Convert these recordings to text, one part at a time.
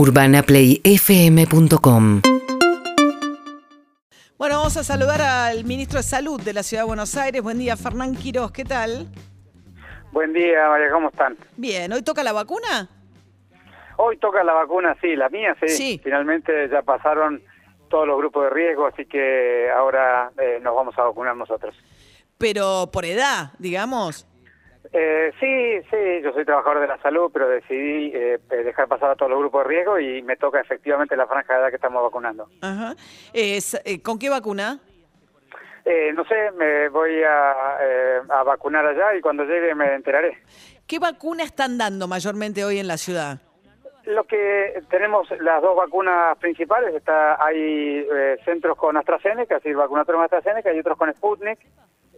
UrbanaPlayFM.com Bueno, vamos a saludar al ministro de Salud de la Ciudad de Buenos Aires. Buen día, Fernán Quiroz, ¿qué tal? Buen día, María, ¿cómo están? Bien, ¿hoy toca la vacuna? Hoy toca la vacuna, sí, la mía, sí. Sí. Finalmente ya pasaron todos los grupos de riesgo, así que ahora eh, nos vamos a vacunar nosotros. Pero por edad, digamos. Eh, sí, sí, yo soy trabajador de la salud, pero decidí eh, dejar pasar a todos los grupos de riesgo y me toca efectivamente la franja de edad que estamos vacunando. Ajá. Es- eh, ¿Con qué vacuna? Eh, no sé, me voy a, eh, a vacunar allá y cuando llegue me enteraré. ¿Qué vacuna están dando mayormente hoy en la ciudad? Lo que tenemos las dos vacunas principales, está hay eh, centros con AstraZeneca, es decir, con AstraZeneca y otros con Sputnik.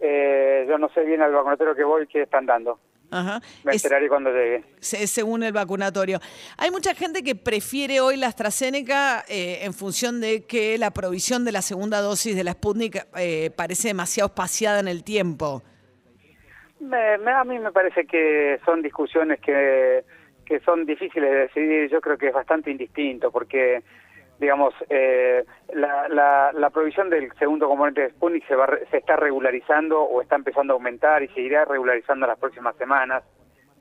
Eh, yo no sé bien al vacunatorio que voy qué están dando. Ajá. Me Es- enteraré cuando llegue. se- según el vacunatorio. Hay mucha gente que prefiere hoy la AstraZeneca eh, en función de que la provisión de la segunda dosis de la Sputnik eh, parece demasiado espaciada en el tiempo. Me- me- a mí me parece que son discusiones que, que son difíciles de decidir. Yo creo que es bastante indistinto porque, digamos, eh, la, la, la provisión del segundo componente de Sputnik se, va, se está regularizando o está empezando a aumentar y seguirá regularizando en las próximas semanas.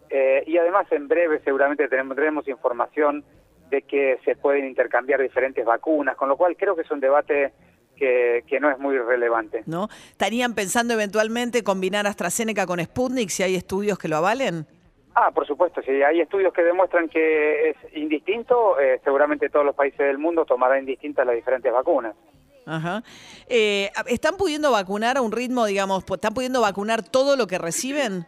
Eh, y además en breve seguramente tendremos información de que se pueden intercambiar diferentes vacunas, con lo cual creo que es un debate que, que no es muy relevante. ¿no? ¿Estarían pensando eventualmente combinar AstraZeneca con Sputnik si hay estudios que lo avalen? Ah, por supuesto, si hay estudios que demuestran que es indistinto, eh, seguramente todos los países del mundo tomarán indistintas las diferentes vacunas. Ajá. Eh, ¿Están pudiendo vacunar a un ritmo, digamos, están pudiendo vacunar todo lo que reciben?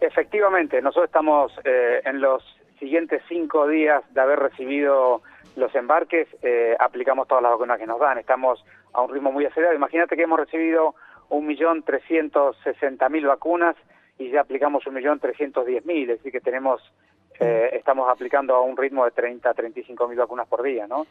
Efectivamente, nosotros estamos eh, en los siguientes cinco días de haber recibido los embarques, eh, aplicamos todas las vacunas que nos dan. Estamos a un ritmo muy acelerado. Imagínate que hemos recibido 1.360.000 vacunas y ya aplicamos 1.310.000, es decir que tenemos, eh, estamos aplicando a un ritmo de 30 a 35.000 vacunas por día, ¿no?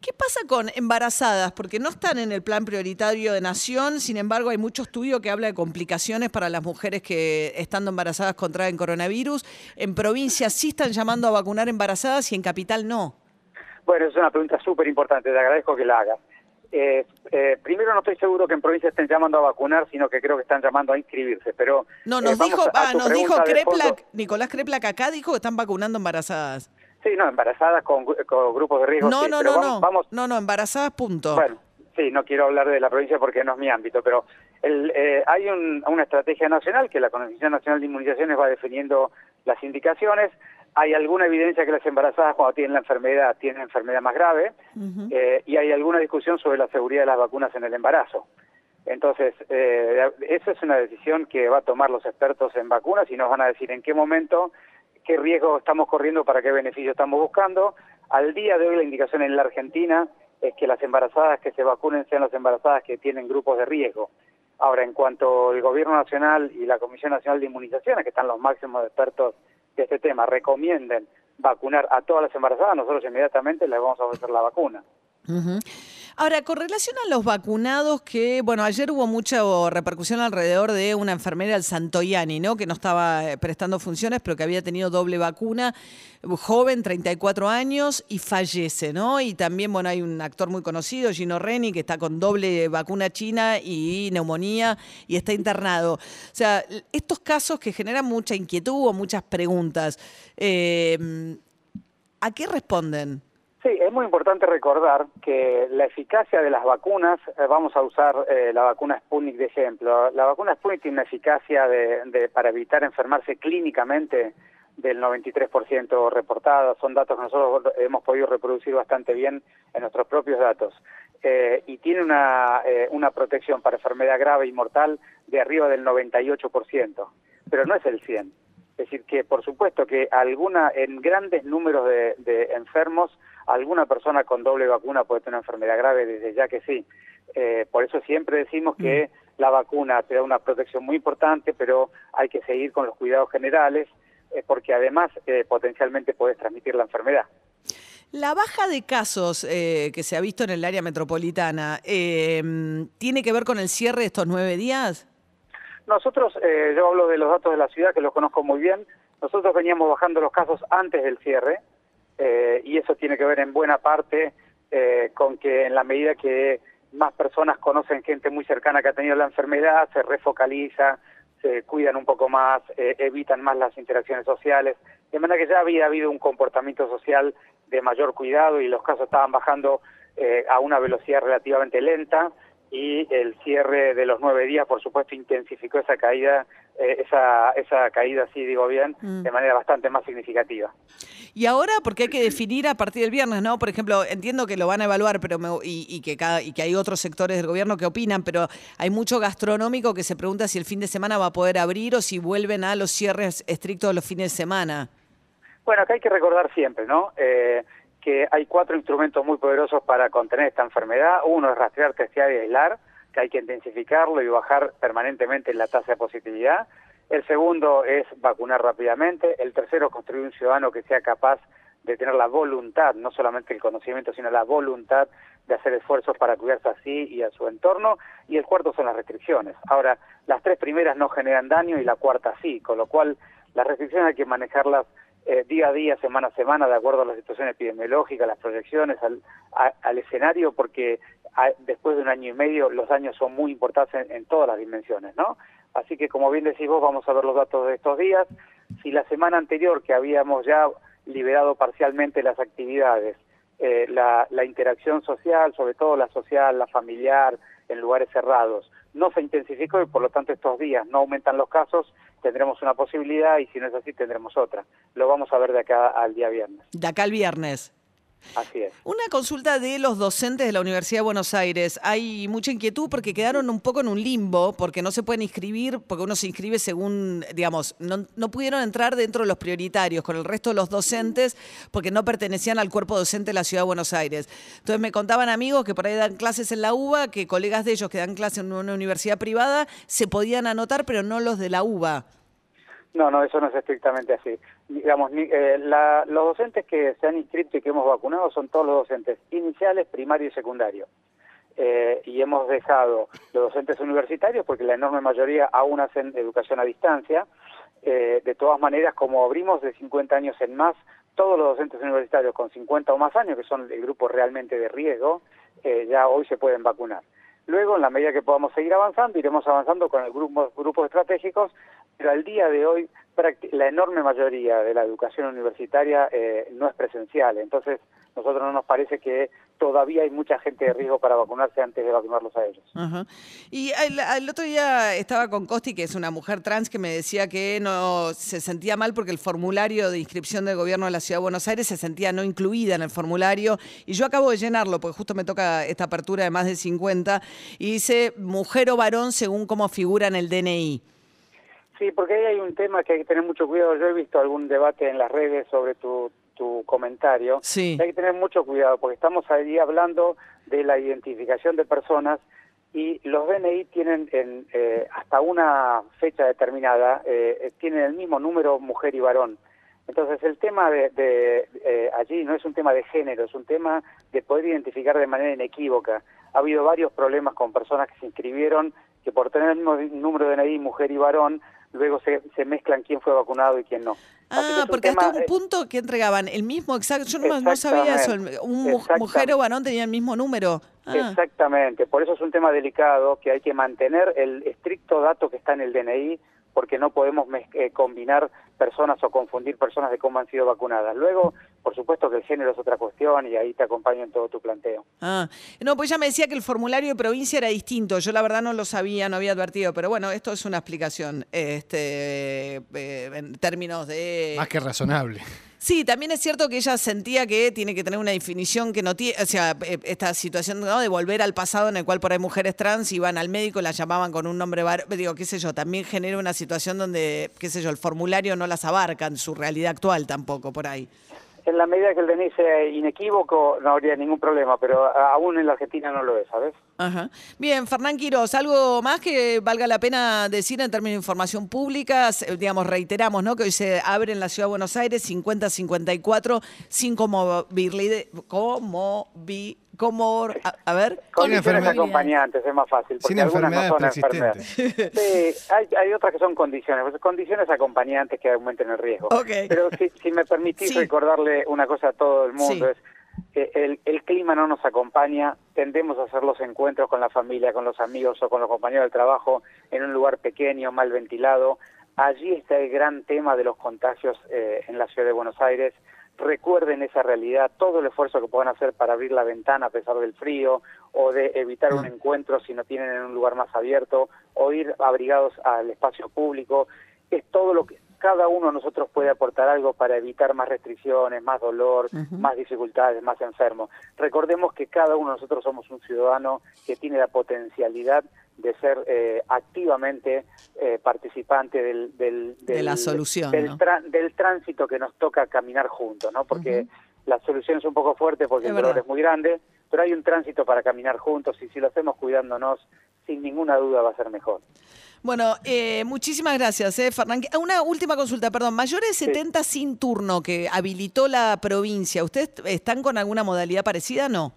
¿Qué pasa con embarazadas? Porque no están en el plan prioritario de Nación, sin embargo hay mucho estudio que habla de complicaciones para las mujeres que estando embarazadas contraen coronavirus. En provincias sí están llamando a vacunar embarazadas y en capital no. Bueno, es una pregunta súper importante, te agradezco que la hagas. Eh, eh, primero no estoy seguro que en provincia estén llamando a vacunar, sino que creo que están llamando a inscribirse, pero... No, eh, nos vamos dijo, a- a ah, nos dijo Kreplak. Nicolás Kreplak acá dijo que están vacunando embarazadas. Sí, no, embarazadas con, con grupos de riesgo. No, sí, no, pero no, vamos, no. vamos- No, no, embarazadas, punto. Bueno, sí, no quiero hablar de la provincia porque no es mi ámbito, pero el, eh, hay un- una estrategia nacional que la Comisión Nacional de Inmunizaciones va definiendo las indicaciones. Hay alguna evidencia que las embarazadas cuando tienen la enfermedad tienen enfermedad más grave eh, y hay alguna discusión sobre la seguridad de las vacunas en el embarazo. Entonces, eh, esa es una decisión que va a tomar los expertos en vacunas y nos van a decir en qué momento, qué riesgo estamos corriendo, para qué beneficio estamos buscando. Al día de hoy la indicación en la Argentina es que las embarazadas que se vacunen sean las embarazadas que tienen grupos de riesgo. Ahora, en cuanto el Gobierno Nacional y la Comisión Nacional de Inmunizaciones, que están los máximos expertos de este tema, recomienden vacunar a todas las embarazadas, nosotros inmediatamente les vamos a ofrecer la vacuna. Ahora, con relación a los vacunados, que, bueno, ayer hubo mucha repercusión alrededor de una enfermera, el Santoyani, ¿no? Que no estaba eh, prestando funciones, pero que había tenido doble vacuna, joven, 34 años, y fallece, ¿no? Y también, bueno, hay un actor muy conocido, Gino Reni, que está con doble vacuna china y neumonía y está internado. O sea, estos casos que generan mucha inquietud o muchas preguntas, eh, ¿a qué responden? Sí, es muy importante recordar que la eficacia de las vacunas, eh, vamos a usar eh, la vacuna Sputnik de ejemplo. La vacuna Sputnik tiene una eficacia de, de- para evitar enfermarse clínicamente del 93% reportada. Son datos que nosotros hemos podido reproducir bastante bien en nuestros propios datos. Eh, y tiene una, eh, una protección para enfermedad grave y mortal de arriba del 98%, pero no es el 100%. Es decir, que por supuesto que alguna, en grandes números de, de enfermos, alguna persona con doble vacuna puede tener una enfermedad grave, desde ya que sí. Eh, por eso siempre decimos que la vacuna te da una protección muy importante, pero hay que seguir con los cuidados generales, eh, porque además eh, potencialmente puedes transmitir la enfermedad. La baja de casos eh, que se ha visto en el área metropolitana, eh, ¿tiene que ver con el cierre de estos nueve días? Nosotros, eh, yo hablo de los datos de la ciudad, que los conozco muy bien, nosotros veníamos bajando los casos antes del cierre, eh, y eso tiene que ver en buena parte eh, con que en la medida que más personas conocen gente muy cercana que ha tenido la enfermedad, se refocaliza, se cuidan un poco más, eh, evitan más las interacciones sociales, de manera que ya había habido un comportamiento social de mayor cuidado y los casos estaban bajando a una velocidad relativamente lenta y el cierre de los nueve días, por supuesto, intensificó esa caída, eh, esa, esa caída, sí digo bien, mm. de manera bastante más significativa. Y ahora, porque hay que definir a partir del viernes, ¿no? Por ejemplo, entiendo que lo van a evaluar, pero y, que cada, y que hay otros sectores del gobierno que opinan, pero hay mucho gastronómico que se pregunta si el fin de semana va a poder abrir o si vuelven a los cierres estrictos de los fines de semana. Bueno, acá hay que recordar siempre, ¿no? Eh, que hay cuatro instrumentos muy poderosos para contener esta enfermedad. Uno es rastrear, testear y aislar, que hay que intensificarlo y bajar permanentemente la tasa de positividad. El segundo es vacunar rápidamente. El tercero construir un ciudadano que sea capaz de tener la voluntad, no solamente el conocimiento, sino la voluntad de hacer esfuerzos para cuidarse así y a su entorno. Y el cuarto son las restricciones. Ahora, las tres primeras no generan daño y la cuarta sí, con lo cual las restricciones hay que manejarlas eh, día a día, semana a semana, de acuerdo a la situación epidemiológica, las proyecciones, al escenario, porque después de un año y medio los daños son muy importantes en, todas las dimensiones, ¿no? Así que, como bien decís vos, vamos a ver los datos de estos días. Si la semana anterior, que habíamos ya liberado parcialmente las actividades, eh, la, la interacción social, sobre todo la social, la familiar, en lugares cerrados, no se intensificó y por lo tanto estos días no aumentan los casos, tendremos una posibilidad y si no es así tendremos otra. Lo vamos a ver de acá al día viernes. De acá al viernes. Así es. Una consulta de los docentes de la Universidad de Buenos Aires. Hay mucha inquietud porque quedaron un poco en un limbo, porque no se pueden inscribir, porque uno se inscribe según, digamos, no, no pudieron entrar dentro de los prioritarios con el resto de los docentes porque no pertenecían al cuerpo docente de la Ciudad de Buenos Aires. Entonces me contaban amigos que por ahí dan clases en la UBA, que colegas de ellos que dan clases en una universidad privada se podían anotar, pero no los de la UBA. No, no, eso no es estrictamente así. Digamos, eh, los docentes que se han inscrito y que hemos vacunado son todos los docentes iniciales, primario y secundario. Eh, y hemos dejado los docentes universitarios, porque la enorme mayoría aún hacen educación a distancia. Eh, de todas maneras, como abrimos de 50 años en más, todos los docentes universitarios con 50 o más años, que son el grupo realmente de riesgo, ya hoy se pueden vacunar. Luego, en la medida que podamos seguir avanzando, iremos avanzando con el grupo, grupos estratégicos, pero al día de hoy la enorme mayoría de la educación universitaria eh, no es presencial. Entonces, nosotros no nos parece que todavía hay mucha gente de riesgo para vacunarse antes de vacunarlos a ellos. Y el, otro día estaba con Costi, que es una mujer trans, que me decía que no se sentía mal porque el formulario de inscripción del gobierno de la Ciudad de Buenos Aires se sentía no incluida en el formulario. Y yo acabo de llenarlo, porque justo me toca esta apertura de más de 50, y dice mujer o varón según cómo figura en el DNI. Sí, porque ahí hay un tema que hay que tener mucho cuidado. Yo he visto algún debate en las redes sobre tu tu comentario, sí. hay que tener mucho cuidado porque estamos ahí hablando de la identificación de personas y los DNI tienen en, eh, hasta una fecha determinada, eh, tienen el mismo número mujer y varón. Entonces el tema de, eh, allí no es un tema de género, es un tema de poder identificar de manera inequívoca. Ha habido varios problemas con personas que se inscribieron que por tener el mismo número de DNI mujer y varón luego se, se mezclan quién fue vacunado y quién no. Ah, porque hasta un punto que entregaban el mismo exacto, yo no, sabía eso, un mujer o varón tenía el mismo número. Ah. Exactamente, por eso es un tema delicado que hay que mantener el estricto dato que está en el DNI porque no podemos eh, combinar personas o confundir personas de cómo han sido vacunadas. Luego, por supuesto que el género es otra cuestión y ahí te acompaño en todo tu planteo. Ah, no, pues ya me decía que el formulario de provincia era distinto. Yo la verdad no lo sabía, no había advertido, pero bueno, esto es una explicación este, eh, en términos de... Más que razonable. Sí, también es cierto que ella sentía que tiene que tener una definición que no tiene, o sea, eh, esta situación de volver al pasado en el cual por ahí mujeres trans iban al médico, la llamaban con un nombre, digo, qué sé yo, también genera una situación donde, qué sé yo, el formulario no las abarca en su realidad actual tampoco por ahí. En la medida que el DNI sea inequívoco no habría ningún problema, pero aún en la Argentina no lo es, ¿sabes? Ajá. Bien, Fernán Quiroz, ¿algo más que valga la pena decir en términos de información pública? Se- Digamos, reiteramos, ¿no? Que hoy se abre en la Ciudad de Buenos Aires 50-54 sin comorbilidad, como vi, como, a, a ver, Condiciones enfermedad. acompañantes es más fácil, porque Sin algunas no son enfermedades enfermedades. Sí, hay, hay otras que son condiciones, pues, condiciones acompañantes que aumenten el riesgo. Ok. Pero si, si me permitís Sí. recordarle una cosa a todo el mundo, Sí. es el, el clima no nos acompaña, tendemos a hacer los encuentros con la familia, con los amigos o con los compañeros del trabajo en un lugar pequeño, mal ventilado. Allí está el gran tema de los contagios eh, en la ciudad de Buenos Aires. Recuerden esa realidad, todo el esfuerzo que puedan hacer para abrir la ventana a pesar del frío o de evitar un encuentro si no tienen en un lugar más abierto o ir abrigados al espacio público. Es todo lo que cada uno de nosotros puede aportar algo para evitar más restricciones, más dolor, más dificultades, más enfermos. Recordemos que cada uno de nosotros somos un ciudadano que tiene la potencialidad de ser eh, activamente eh, participante del, del, De la del- solución, del, del tránsito que nos toca caminar juntos, ¿no? Porque la solución es un poco fuerte porque Es el dolor verdad. es muy grande, pero hay un tránsito para caminar juntos y si lo hacemos cuidándonos, sin ninguna duda va a ser mejor. Bueno, eh, muchísimas gracias, eh, Fernán. Una última consulta, perdón. Mayores de 70 sin turno que habilitó la provincia, ¿ustedes están con alguna modalidad parecida? No.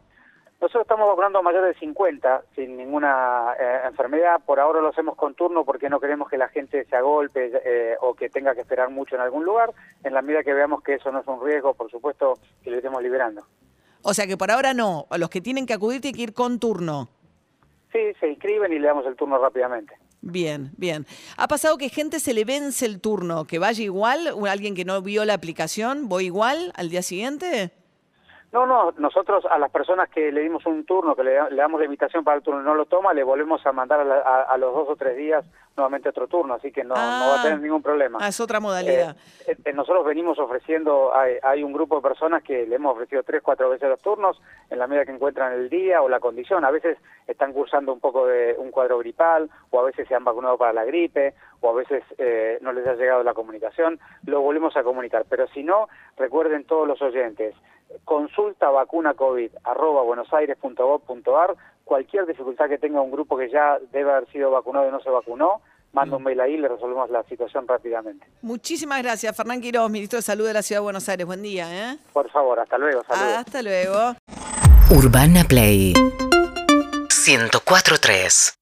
Nosotros estamos vacunando a mayores de 50 sin ninguna eh, enfermedad. Por ahora lo hacemos con turno porque no queremos que la gente se agolpe eh, o que tenga que esperar mucho en algún lugar. En la medida que veamos que eso no es un riesgo, por supuesto que lo iremos liberando. O sea que por ahora no. Los que tienen que acudir tienen que ir con turno. Sí, se inscriben y le damos el turno rápidamente. Bien, bien. ¿Ha pasado que gente se le vence el turno? ¿Que vaya igual? ¿O ¿Alguien que no vio la aplicación? ¿Voy igual al día siguiente? No, no, nosotros a las personas que le dimos un turno, que le, le damos la invitación para el turno y no lo toma, le volvemos a mandar a, la- a- a los dos o tres días nuevamente otro turno, así que no, no va Ah. a tener ningún problema. Ah, es otra modalidad. Eh, eh, nosotros venimos ofreciendo, hay, hay un grupo de personas que le hemos ofrecido tres, cuatro veces los turnos en la medida que encuentran el día o la condición. A veces están cursando un poco de un cuadro gripal o a veces se han vacunado para la gripe o a veces eh, no les ha llegado la comunicación. Lo volvemos a comunicar. Pero si no, recuerden todos los oyentes, consulta vacuna COVID arroba buenosaires.gov.ar. Cualquier dificultad que tenga un grupo que ya debe haber sido vacunado y no se vacunó, manda un mail ahí y le resolvemos la situación rápidamente. Muchísimas gracias, Fernán Quiroz, ministro de Salud de la Ciudad de Buenos Aires. Buen día, ¿eh? Por favor, hasta luego. Saludos. Hasta luego. Urbana Play 104.3